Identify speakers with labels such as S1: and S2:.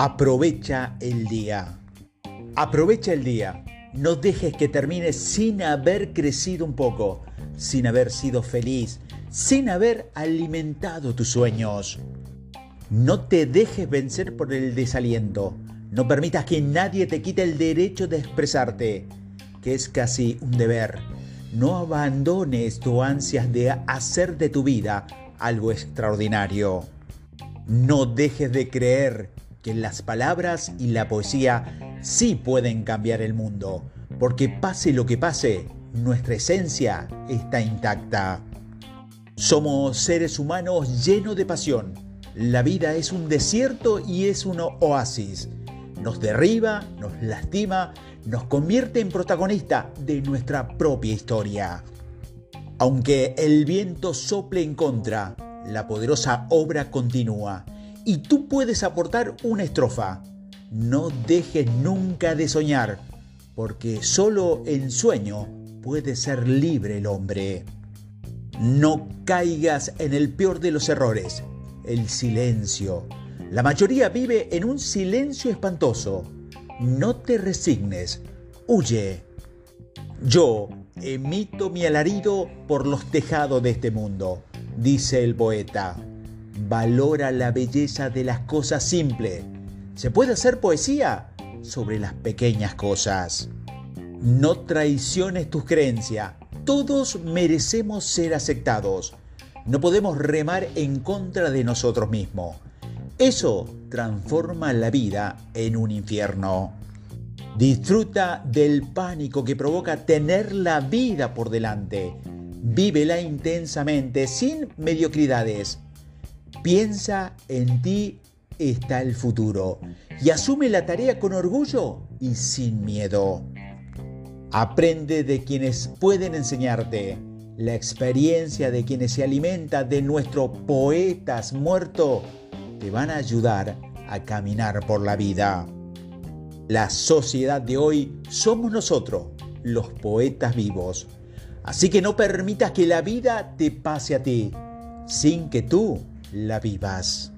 S1: Aprovecha el día. Aprovecha el día. No dejes que termine sin haber crecido un poco, sin haber sido feliz, sin haber alimentado tus sueños. No te dejes vencer por el desaliento. No permitas que nadie te quite el derecho de expresarte, que es casi un deber. No abandones tu ansias de hacer de tu vida algo extraordinario. No dejes de creer que las palabras y la poesía sí pueden cambiar el mundo, porque pase lo que pase, nuestra esencia está intacta. Somos seres humanos llenos de pasión. La vida es un desierto y es un oasis. Nos derriba, nos lastima, nos convierte en protagonista de nuestra propia historia. Aunque el viento sople en contra, la poderosa obra continúa y tú puedes aportar una estrofa. No dejes nunca de soñar, porque solo en sueño puede ser libre el hombre. No caigas en el peor de los errores, el silencio. La mayoría vive en un silencio espantoso. No te resignes, huye. Yo emito mi alarido por los tejados de este mundo, dice el poeta. Valora la belleza de las cosas simples. Se puede hacer poesía sobre las pequeñas cosas. No traiciones tus creencias. Todos merecemos ser aceptados. No podemos remar en contra de nosotros mismos. Eso transforma la vida en un infierno. Disfruta del pánico que provoca tener la vida por delante. Vívela intensamente, sin mediocridades. Piensa en ti está el futuro y asume la tarea con orgullo y sin miedo. Aprende de quienes pueden enseñarte. La experiencia de quienes se alimenta de nuestros poetas muertos te van a ayudar a caminar por la vida. La sociedad de hoy somos nosotros, los poetas vivos. Así que no permitas que la vida te pase a ti sin que tú la vivas.